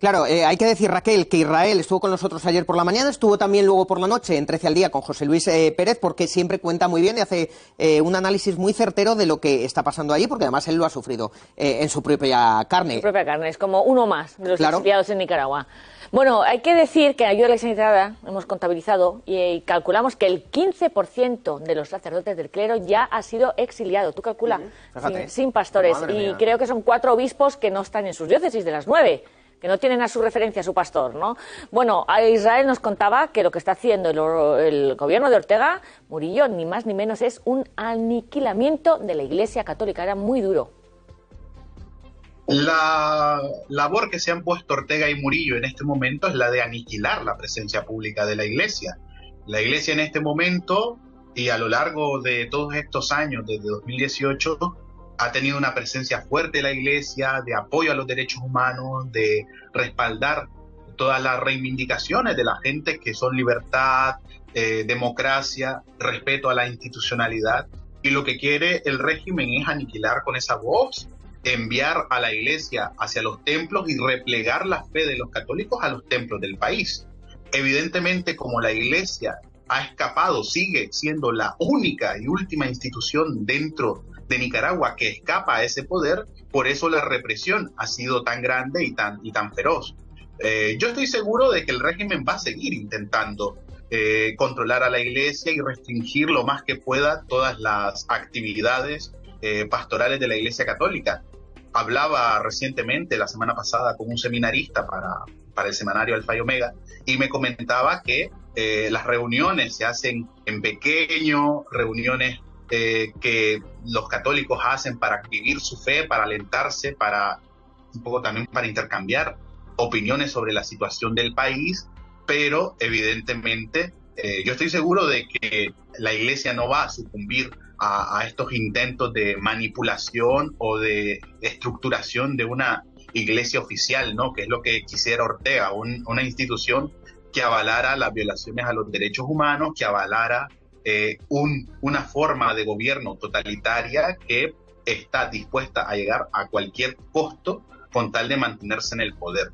Claro, eh, hay que decir, Raquel, que Israel estuvo con nosotros ayer por la mañana, estuvo también luego por la noche en 13 al día con José Luis eh, Pérez, porque siempre cuenta muy bien y hace eh, un análisis muy certero de lo que está pasando allí, porque además él lo ha sufrido en su propia carne. Su propia carne, es como uno más de los claro. en Nicaragua. Bueno, hay que decir que en ayuda a la sanitaria hemos contabilizado y, calculamos que el 15% de los sacerdotes del clero ya ha sido exiliado. Tú calculas, sin, pastores. y creo que son cuatro obispos que no están en sus diócesis de las nueve que no tienen a su referencia a su pastor, ¿no? Bueno, Israel nos contaba que lo que está haciendo el, gobierno de Ortega Murillo, ni más ni menos, es un aniquilamiento de la Iglesia Católica. Era muy duro. La labor que se han puesto Ortega y Murillo en este momento es la de aniquilar la presencia pública de la Iglesia. La Iglesia en este momento y a lo largo de todos estos años, desde 2018, ha tenido una presencia fuerte en la Iglesia, de apoyo a los derechos humanos, de respaldar todas las reivindicaciones de la gente que son libertad, eh, democracia, respeto a la institucionalidad. Y lo que quiere el régimen es aniquilar con esa voz, enviar a la iglesia hacia los templos y replegar la fe de los católicos a los templos del país. Evidentemente, como la iglesia ha escapado, sigue siendo la única y última institución dentro de Nicaragua que escapa a ese poder, por eso la represión ha sido tan grande y tan, y tan feroz. Eh, yo estoy seguro de que el régimen va a seguir intentando eh, controlar a la iglesia y restringir lo más que pueda todas las actividades eh, pastorales de la iglesia católica. Hablaba recientemente, la semana pasada, con un seminarista para, para el semanario Alfa y Omega y me comentaba que las reuniones se hacen en pequeño, reuniones eh, que los católicos hacen para vivir su fe, para alentarse, para un poco también para intercambiar opiniones sobre la situación del país, pero evidentemente eh, yo estoy seguro de que la iglesia no va a sucumbir a, estos intentos de manipulación o de estructuración de una iglesia oficial, ¿no? Que es lo que quisiera Ortega, una institución que avalara las violaciones a los derechos humanos, que avalara eh, una forma de gobierno totalitaria que está dispuesta a llegar a cualquier costo con tal de mantenerse en el poder.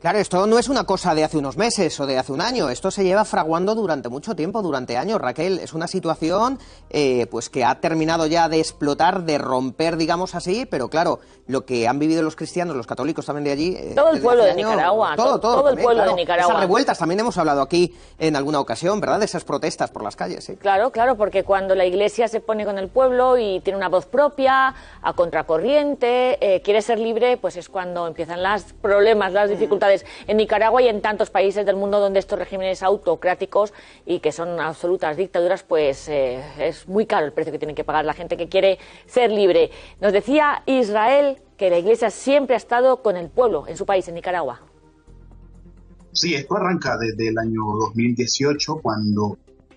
Claro, esto no es una cosa de hace unos meses o de hace un año, esto se lleva fraguando durante mucho tiempo, durante años, Raquel. Es una situación eh, pues que ha terminado ya de explotar, de romper, digamos así, pero claro, lo que han vivido los cristianos, los católicos también de allí... Eh, todo el pueblo de Nicaragua, todo, todo, el pueblo de Nicaragua. Esas revueltas, también hemos hablado aquí en alguna ocasión, ¿verdad? De esas protestas por las calles. ¿sí? Claro, claro, porque cuando la iglesia se pone con el pueblo y tiene una voz propia, a contracorriente, eh, quiere ser libre, pues es cuando empiezan los problemas, las dificultades en Nicaragua y en tantos países del mundo donde estos regímenes autocráticos y que son absolutas dictaduras, pues eh, es muy caro el precio que tienen que pagar la gente que quiere ser libre. Nos decía Israel que la Iglesia siempre ha estado con el pueblo en su país, en Nicaragua. Sí, esto arranca desde el año 2018, cuando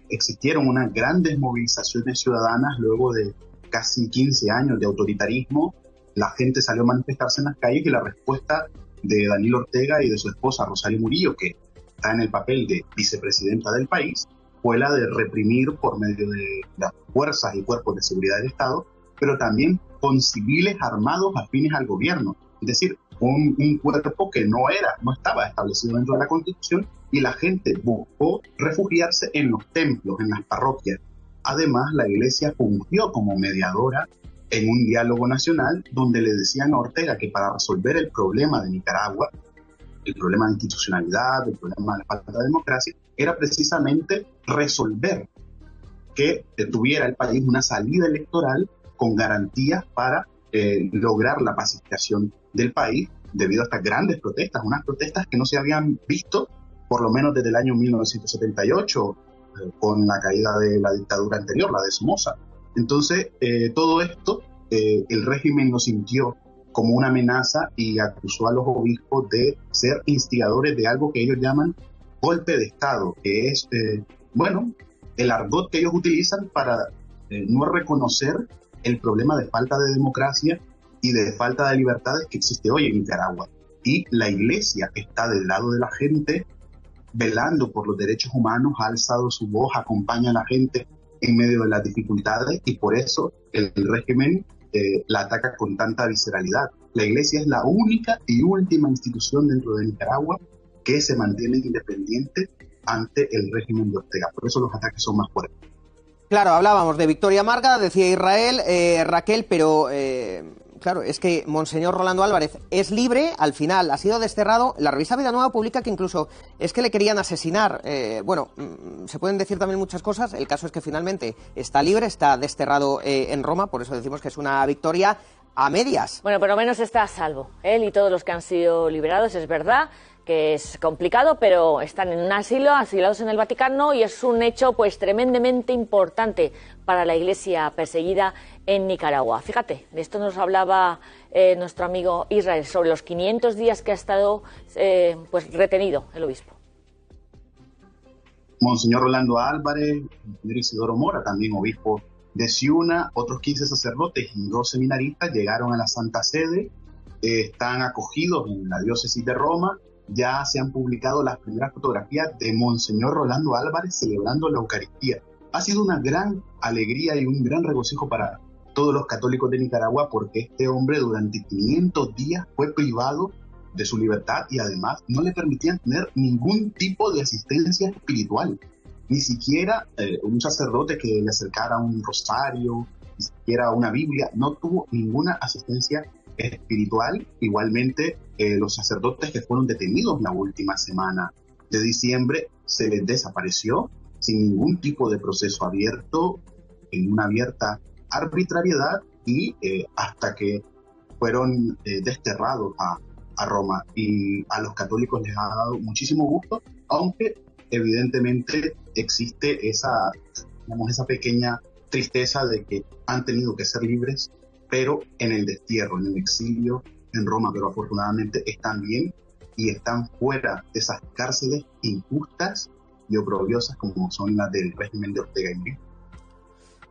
existieron unas grandes movilizaciones ciudadanas luego de casi 15 años de autoritarismo la gente salió a manifestarse en las calles y la respuesta de Daniel Ortega y de su esposa Rosario Murillo, que está en el papel de vicepresidenta del país, fue la de reprimir por medio de las fuerzas y cuerpos de seguridad del Estado, pero también con civiles armados afines al gobierno. Es decir, un, un, cuerpo que no era, no estaba establecido dentro de la Constitución y la gente buscó refugiarse en los templos, en las parroquias. Además, la iglesia fungió como mediadora en un diálogo nacional donde le decían a Ortega que para resolver el problema de Nicaragua, el problema de institucionalidad, el problema de la falta de democracia, era precisamente resolver que tuviera el país una salida electoral con garantías para eh, lograr la pacificación del país debido a estas grandes protestas, unas protestas que no se habían visto por lo menos desde el año 1978 eh, con la caída de la dictadura anterior, la de Somoza. Entonces, eh, todo esto el régimen lo sintió como una amenaza y acusó a los obispos de ser instigadores de algo que ellos llaman golpe de Estado, que es, bueno, el argot que ellos utilizan para no reconocer el problema de falta de democracia y de falta de libertades que existe hoy en Nicaragua. Y la iglesia está del lado de la gente, velando por los derechos humanos, ha alzado su voz, acompaña a la gente en medio de las dificultades y por eso el, régimen eh, la ataca con tanta visceralidad. La iglesia es la única y última institución dentro de Nicaragua que se mantiene independiente ante el régimen de Ortega. Por eso los ataques son más fuertes. Claro, hablábamos de Victoria Marga, decía Israel, eh, Raquel, pero eh, claro, es que Monseñor Rolando Álvarez es libre, al final ha sido desterrado. La revista Vida Nueva publica que incluso es que le querían asesinar. Eh, bueno, mm, se pueden decir también muchas cosas. El caso es que finalmente está libre, está desterrado en Roma, por eso decimos que es una victoria a medias. Bueno, por lo menos está a salvo. Él y todos los que han sido liberados, es verdad que es complicado, pero están en un asilo, asilados en el Vaticano, y es un hecho pues tremendamente importante para la Iglesia perseguida en Nicaragua. Fíjate, de esto nos hablaba eh, nuestro amigo Israel sobre los 500 días que ha estado eh, pues retenido el obispo. Monseñor Rolando Álvarez, Monseñor Isidoro Mora, también obispo de Ciuna, otros 15 sacerdotes y dos seminaristas llegaron a la Santa Sede, eh, están acogidos en la diócesis de Roma ya se han publicado las primeras fotografías de Monseñor Rolando Álvarez celebrando la Eucaristía. Ha sido una gran alegría y un gran regocijo para todos los católicos de Nicaragua porque este hombre durante 500 días fue privado de su libertad y además no le permitían tener ningún tipo de asistencia espiritual. Ni siquiera eh, un sacerdote que le acercara un rosario, ni siquiera una Biblia, no tuvo ninguna asistencia espiritual. Igualmente, eh, los sacerdotes que fueron detenidos la última semana de diciembre se les desapareció sin ningún tipo de proceso abierto, en una abierta arbitrariedad y eh, hasta que fueron eh, desterrados a, Roma. Y a los católicos les ha dado muchísimo gusto, aunque evidentemente existe esa, digamos, esa pequeña tristeza de que han tenido que ser libres pero en el destierro, en el exilio en Roma, pero afortunadamente están bien y están fuera de esas cárceles injustas y oprobiosas como son las del régimen de Ortega y Murillo.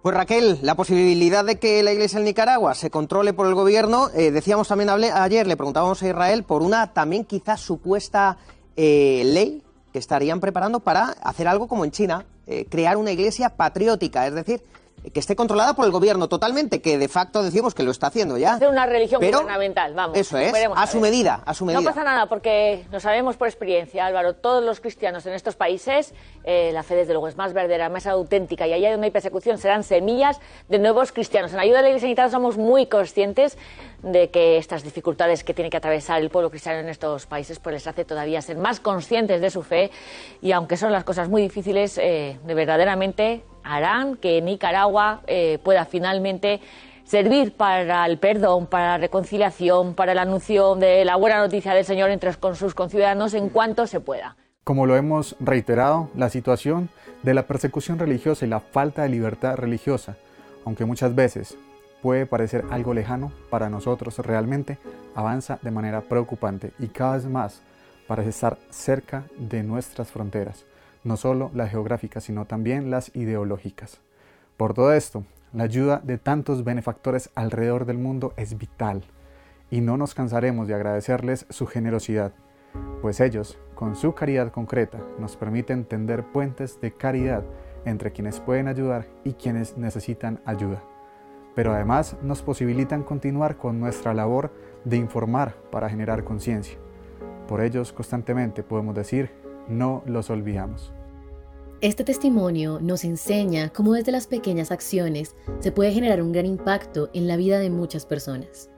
Pues Raquel, la posibilidad de que la Iglesia en Nicaragua se controle por el gobierno, eh, decíamos también ayer, le preguntábamos a Israel por una también quizás supuesta eh, ley que estarían preparando para hacer algo como en China, eh, crear una iglesia patriótica, es decir, que esté controlada por el gobierno totalmente, que de facto decimos que lo está haciendo ya. Es una religión gubernamental, vamos. Eso es, a, su medida, a su medida. No pasa nada, porque lo sabemos por experiencia, Álvaro, todos los cristianos en estos países, eh, la fe desde luego es más verdadera, más auténtica, y allá donde hay persecución serán semillas de nuevos cristianos. En ayuda de la Iglesia Sanitaria somos muy conscientes de que estas dificultades que tiene que atravesar el pueblo cristiano en estos países pues les hace todavía ser más conscientes de su fe y aunque son las cosas muy difíciles, eh, de verdaderamente harán que Nicaragua eh, pueda finalmente servir para el perdón, para la reconciliación, para la anuncio de la buena noticia del Señor entre sus conciudadanos en cuanto se pueda. Como lo hemos reiterado, la situación de la persecución religiosa y la falta de libertad religiosa, aunque muchas veces puede parecer algo lejano, para nosotros realmente avanza de manera preocupante y cada vez más parece estar cerca de nuestras fronteras, no solo las geográficas, sino también las ideológicas. Por todo esto, la ayuda de tantos benefactores alrededor del mundo es vital y no nos cansaremos de agradecerles su generosidad, pues ellos, con su caridad concreta, nos permiten tender puentes de caridad entre quienes pueden ayudar y quienes necesitan ayuda. Pero además nos posibilitan continuar con nuestra labor de informar para generar conciencia. Por ellos constantemente podemos decir, no los olvidamos. Este testimonio nos enseña cómo desde las pequeñas acciones se puede generar un gran impacto en la vida de muchas personas.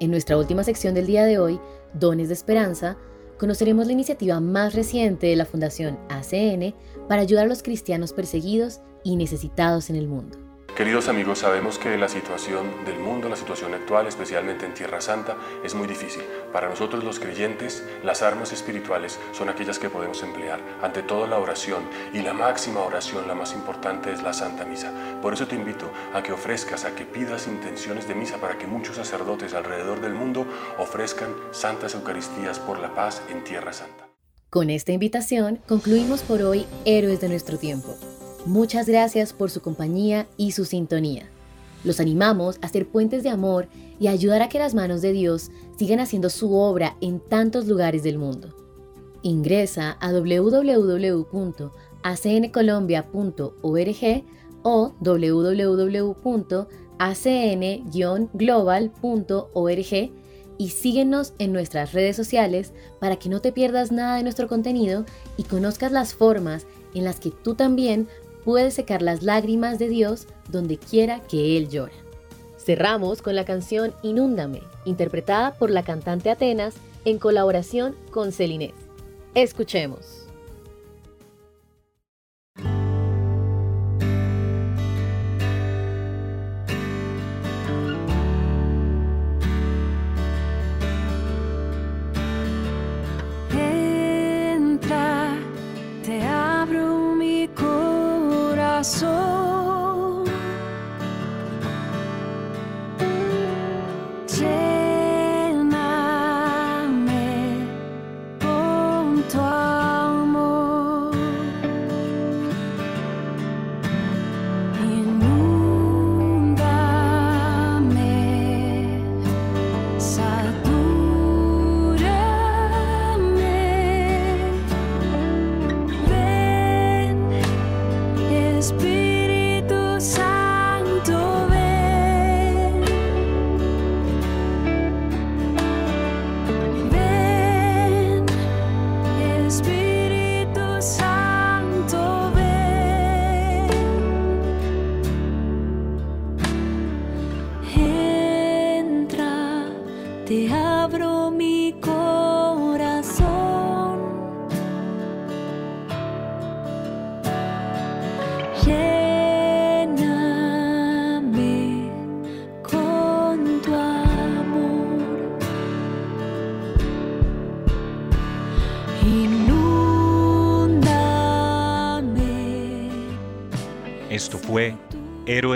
En nuestra última sección del día de hoy, Dones de Esperanza, conoceremos la iniciativa más reciente de la Fundación ACN para ayudar a los cristianos perseguidos y necesitados en el mundo. Queridos amigos, sabemos que la situación del mundo, la situación actual, especialmente en Tierra Santa, es muy difícil. Para nosotros los creyentes, las armas espirituales son aquellas que podemos emplear. Ante todo la oración y la máxima oración, la más importante es la Santa Misa. Por eso te invito a que ofrezcas, a que pidas intenciones de misa para que muchos sacerdotes alrededor del mundo ofrezcan santas Eucaristías por la paz en Tierra Santa. Con esta invitación concluimos por hoy Héroes de nuestro tiempo. Muchas gracias por su compañía y su sintonía. Los animamos a ser puentes de amor y ayudar a que las manos de Dios sigan haciendo su obra en tantos lugares del mundo. Ingresa a www.acncolombia.org o www.acn-global.org y síguenos en nuestras redes sociales para que no te pierdas nada de nuestro contenido y conozcas las formas en las que tú también puede secar las lágrimas de Dios donde quiera que Él llora. Cerramos con la canción Inúndame, interpretada por la cantante Atenas en colaboración con Celinés. Escuchemos.